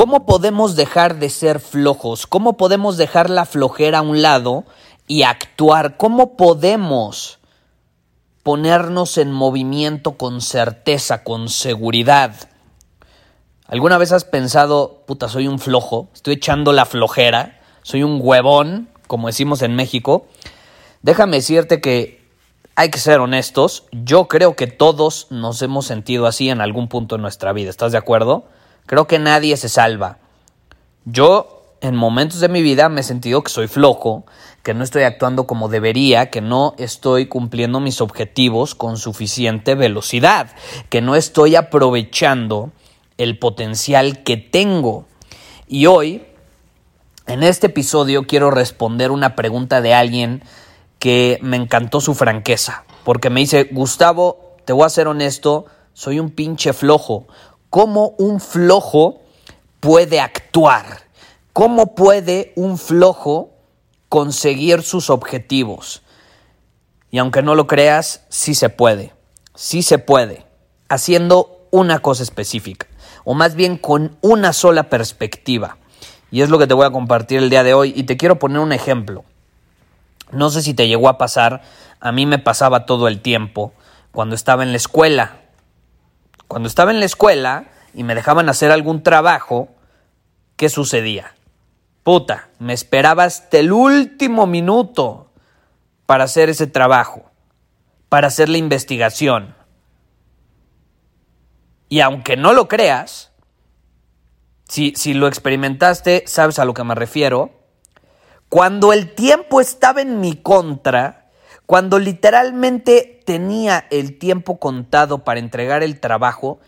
¿Cómo podemos dejar de ser flojos? ¿Cómo podemos dejar la flojera a un lado y actuar? ¿Cómo podemos ponernos en movimiento con certeza, con seguridad? ¿Alguna vez has pensado, puta, soy un flojo, estoy echando la flojera, soy un huevón, como decimos en México? Déjame decirte que hay que ser honestos, yo creo que todos nos hemos sentido así en algún punto de nuestra vida, ¿estás de acuerdo? Creo que nadie se salva. Yo en momentos de mi vida me he sentido que soy flojo, que no estoy actuando como debería, que no estoy cumpliendo mis objetivos con suficiente velocidad, que no estoy aprovechando el potencial que tengo. Y hoy, en este episodio, quiero responder una pregunta de alguien que me encantó su franqueza, porque me dice, Gustavo, te voy a ser honesto, soy un pinche flojo, cómo un flojo puede actuar, cómo puede un flojo conseguir sus objetivos. Y aunque no lo creas, sí se puede, sí se puede, haciendo una cosa específica, o más bien con una sola perspectiva. Y es lo que te voy a compartir el día de hoy y te quiero poner un ejemplo. No sé si te llegó a pasar, a mí me pasaba todo el tiempo cuando estaba en la escuela. Cuando estaba en la escuela y me dejaban hacer algún trabajo, ¿qué sucedía? Puta, me esperaba hasta el último minuto para hacer ese trabajo, para hacer la investigación. Y aunque no lo creas, si, si lo experimentaste, sabes a lo que me refiero, cuando el tiempo estaba en mi contra, cuando literalmente tenía el tiempo contado para entregar el trabajo,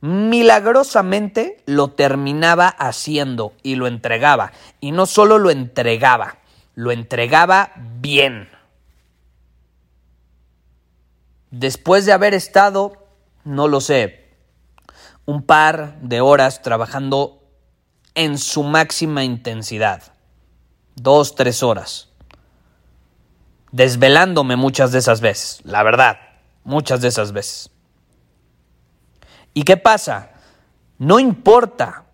milagrosamente lo terminaba haciendo y lo entregaba. Y no solo lo entregaba, lo entregaba bien. Después de haber estado, no lo sé, un par de horas trabajando en su máxima intensidad, dos, tres horas desvelándome muchas de esas veces, la verdad, muchas de esas veces. ¿Y qué pasa? No importa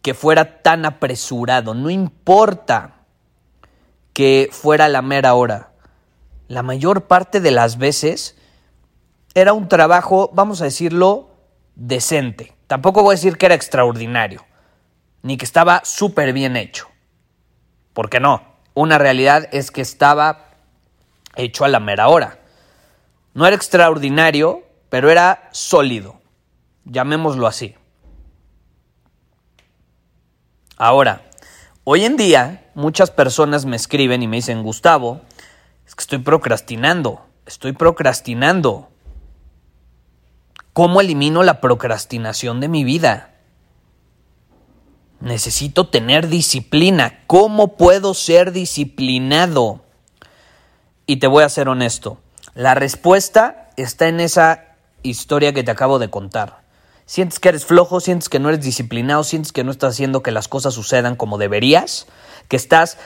que fuera tan apresurado, no importa que fuera la mera hora. La mayor parte de las veces era un trabajo, vamos a decirlo, decente. Tampoco voy a decir que era extraordinario, ni que estaba súper bien hecho. Porque no, una realidad es que estaba hecho a la mera hora. No era extraordinario, pero era sólido, llamémoslo así. Ahora, hoy en día muchas personas me escriben y me dicen, Gustavo, es que estoy procrastinando, estoy procrastinando. ¿Cómo elimino la procrastinación de mi vida? Necesito tener disciplina. ¿Cómo puedo ser disciplinado? Y te voy a ser honesto, la respuesta está en esa historia que te acabo de contar. Sientes que eres flojo, sientes que no eres disciplinado, sientes que no estás haciendo que las cosas sucedan como deberías, que estás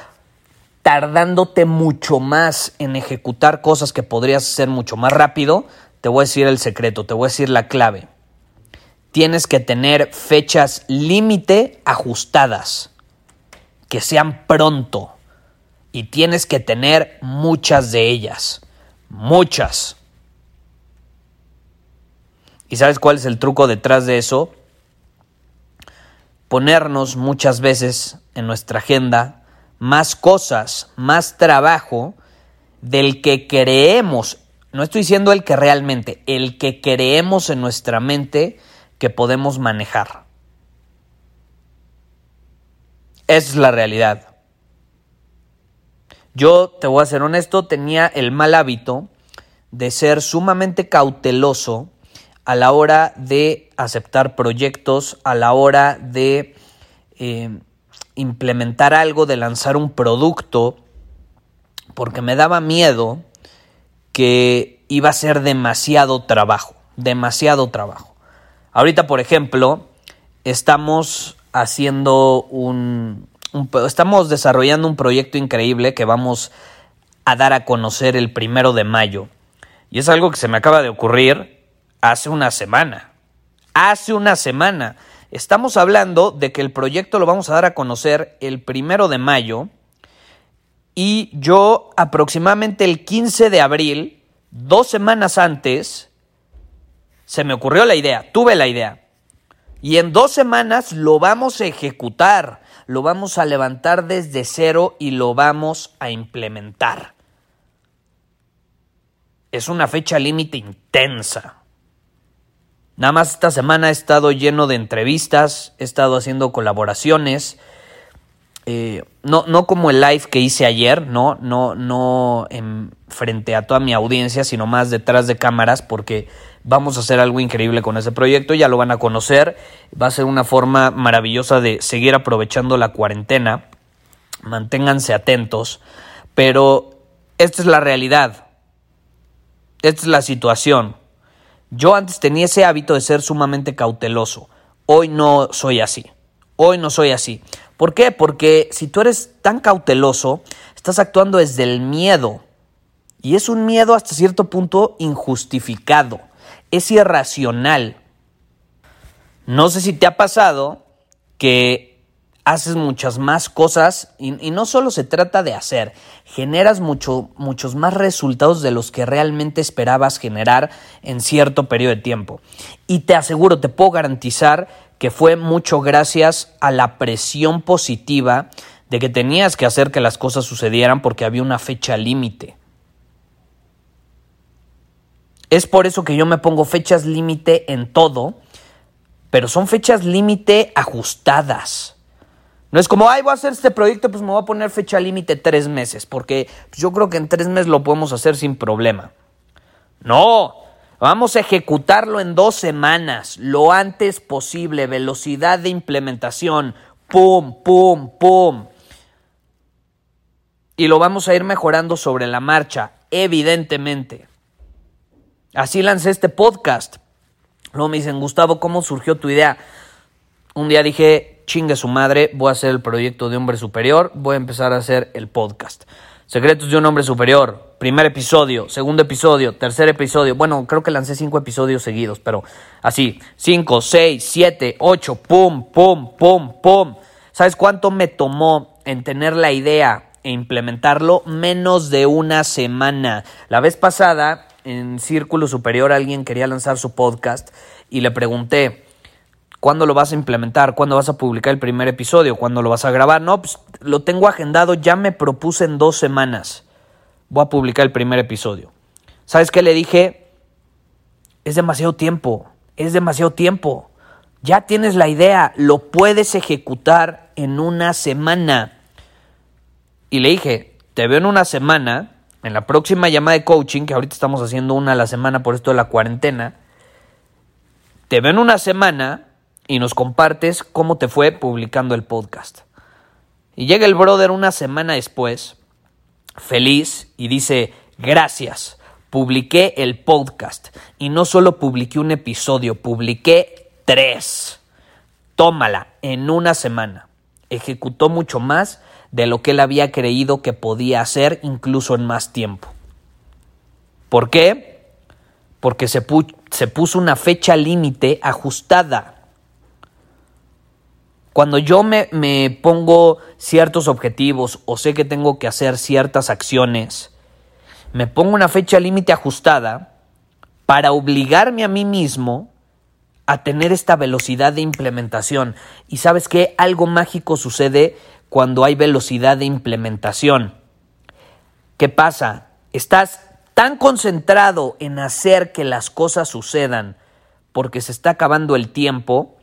tardándote mucho más en ejecutar cosas que podrías hacer mucho más rápido, te voy a decir el secreto, te voy a decir la clave. Tienes que tener fechas límite ajustadas, que sean pronto y tienes que tener muchas de ellas. Muchas. ¿Y sabes cuál es el truco detrás de eso? ponernos muchas veces en nuestra agenda más cosas, más trabajo del que creemos, no estoy diciendo el que realmente, el que creemos en nuestra mente que podemos manejar. Esa es la realidad. Yo, te voy a ser honesto, tenía el mal hábito de ser sumamente cauteloso a la hora de aceptar proyectos, a la hora de eh, implementar algo, de lanzar un producto, porque me daba miedo que iba a ser demasiado trabajo, demasiado trabajo. Ahorita, por ejemplo, estamos haciendo un, estamos desarrollando un proyecto increíble que vamos a dar a conocer el primero de mayo. Y es algo que se me acaba de ocurrir hace una semana. Hace una semana. Estamos hablando de que el proyecto lo vamos a dar a conocer el primero de mayo y yo aproximadamente el 15 de abril, dos semanas antes, se me ocurrió la idea, tuve la idea. Y en dos semanas lo vamos a ejecutar, lo vamos a levantar desde cero y lo vamos a implementar. Es una fecha límite intensa. Nada más esta semana he estado lleno de entrevistas, he estado haciendo colaboraciones. Eh, no, no como el live que hice ayer, no, no, no en, frente a toda mi audiencia, sino más detrás de cámaras, porque vamos a hacer algo increíble con ese proyecto, ya lo van a conocer, va a ser una forma maravillosa de seguir aprovechando la cuarentena, manténganse atentos, pero esta es la realidad, esta es la situación. Yo antes tenía ese hábito de ser sumamente cauteloso. Hoy no soy así. Hoy no soy así. ¿Por qué? Porque si tú eres tan cauteloso, estás actuando desde el miedo. Y es un miedo hasta cierto punto injustificado. Es irracional. No sé si te ha pasado que haces muchas más cosas y, no solo se trata de hacer, generas mucho, muchos más resultados de los que realmente esperabas generar en cierto periodo de tiempo. Y te aseguro, te puedo garantizar que fue mucho gracias a la presión positiva de que tenías que hacer que las cosas sucedieran porque había una fecha límite. Es por eso que yo me pongo fechas límite en todo, pero son fechas límite ajustadas. No es como, ay, voy a hacer este proyecto, pues me voy a poner fecha límite tres meses, porque yo creo que en tres meses lo podemos hacer sin problema. No, vamos a ejecutarlo en dos semanas, lo antes posible, velocidad de implementación, pum, pum, pum. Y lo vamos a ir mejorando sobre la marcha, evidentemente. Así lancé este podcast. Luego me dicen, Gustavo, ¿cómo surgió tu idea? Un día dije, chingue su madre, voy a hacer el proyecto de Hombre Superior, voy a empezar a hacer el podcast. Secretos de un Hombre Superior, primer episodio, segundo episodio, tercer episodio. Bueno, creo que lancé cinco episodios seguidos, pero así, cinco, seis, siete, ocho, pum, pum, pum, pum. ¿Sabes cuánto me tomó en tener la idea e implementarlo? Menos de una semana. La vez pasada, en Círculo Superior, alguien quería lanzar su podcast y le pregunté, ¿Cuándo lo vas a implementar? ¿Cuándo vas a publicar el primer episodio? ¿Cuándo lo vas a grabar? No, pues lo tengo agendado, ya me propuse en dos semanas. Voy a publicar el primer episodio. ¿Sabes qué le dije? Es demasiado tiempo, es demasiado tiempo. Ya tienes la idea, lo puedes ejecutar en una semana. Y le dije, te veo en una semana, en la próxima llamada de coaching, que ahorita estamos haciendo una a la semana por esto de la cuarentena. Te veo en una semana y nos compartes cómo te fue publicando el podcast. Y llega el brother una semana después, feliz, y dice, gracias, publiqué el podcast. Y no solo publiqué un episodio, publiqué tres. Tómala, en una semana. Ejecutó mucho más de lo que él había creído que podía hacer, incluso en más tiempo. ¿Por qué? Porque se, puso una fecha límite ajustada cuando yo me, me, pongo ciertos objetivos o sé que tengo que hacer ciertas acciones, me pongo una fecha límite ajustada para obligarme a mí mismo a tener esta velocidad de implementación. Y sabes que algo mágico sucede cuando hay velocidad de implementación. ¿Qué pasa? Estás tan concentrado en hacer que las cosas sucedan porque se está acabando el tiempo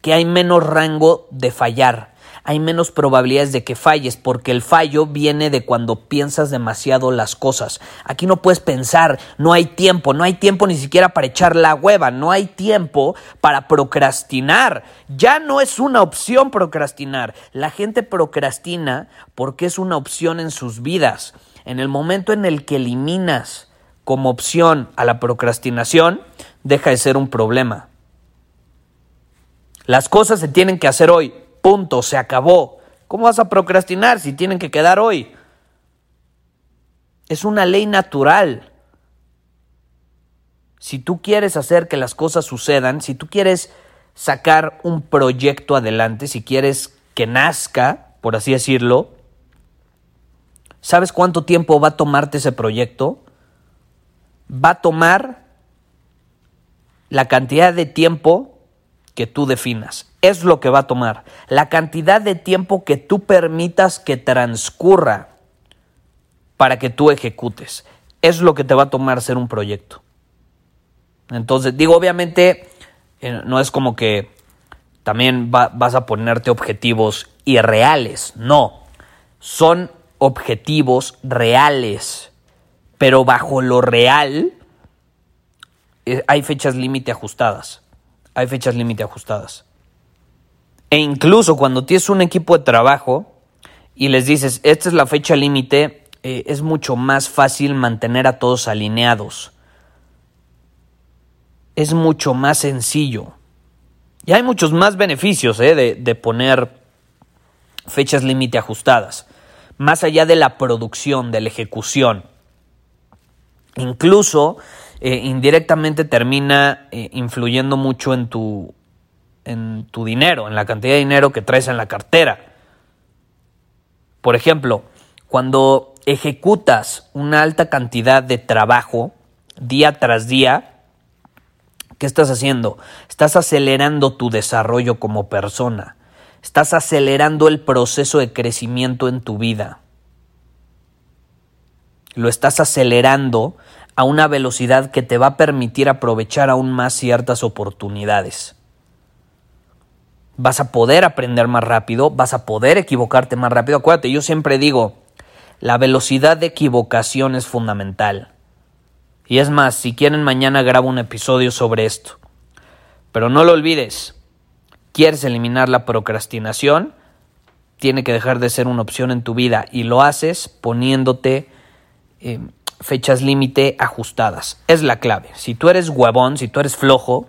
que hay menos rango de fallar hay menos probabilidades de que falles, porque el fallo viene de cuando piensas demasiado las cosas. Aquí no puedes pensar, no hay tiempo, no hay tiempo ni siquiera para echar la hueva, no hay tiempo para procrastinar. Ya no es una opción procrastinar. La gente procrastina porque es una opción en sus vidas. En el momento en el que eliminas como opción a la procrastinación, deja de ser un problema. Las cosas se tienen que hacer hoy, Punto, se acabó. ¿Cómo vas a procrastinar si tienen que quedar hoy? Es una ley natural. Si tú quieres hacer que las cosas sucedan, si tú quieres sacar un proyecto adelante, si quieres que nazca, por así decirlo, ¿sabes cuánto tiempo va a tomarte ese proyecto? Va a tomar la cantidad de tiempo que tú definas es lo que va a tomar. La cantidad de tiempo que tú permitas que transcurra para que tú ejecutes. Es lo que te va a tomar hacer un proyecto. Entonces, digo, obviamente, eh, no es como que también vas a ponerte objetivos irreales. No, son objetivos reales. Pero bajo lo real eh, hay fechas límite ajustadas. Hay fechas límite ajustadas. E incluso cuando tienes un equipo de trabajo y les dices, esta es la fecha límite, eh, es mucho más fácil mantener a todos alineados. Es mucho más sencillo. Y hay muchos más beneficios eh, de, poner fechas límite ajustadas, más allá de la producción, de la ejecución. Incluso eh, indirectamente termina influyendo mucho en tu, en tu dinero, en la cantidad de dinero que traes en la cartera. Por ejemplo, cuando ejecutas una alta cantidad de trabajo día tras día, ¿qué estás haciendo? Estás acelerando tu desarrollo como persona. Estás acelerando el proceso de crecimiento en tu vida. Lo estás acelerando a una velocidad que te va a permitir aprovechar aún más ciertas oportunidades vas a poder aprender más rápido, vas a poder equivocarte más rápido. Acuérdate, yo siempre digo, la velocidad de equivocación es fundamental. Y es más, si quieren mañana grabo un episodio sobre esto. Pero no lo olvides, quieres eliminar la procrastinación, tiene que dejar de ser una opción en tu vida y lo haces poniéndote eh, fechas límite ajustadas. Es la clave. Si tú eres huevón, si tú eres flojo,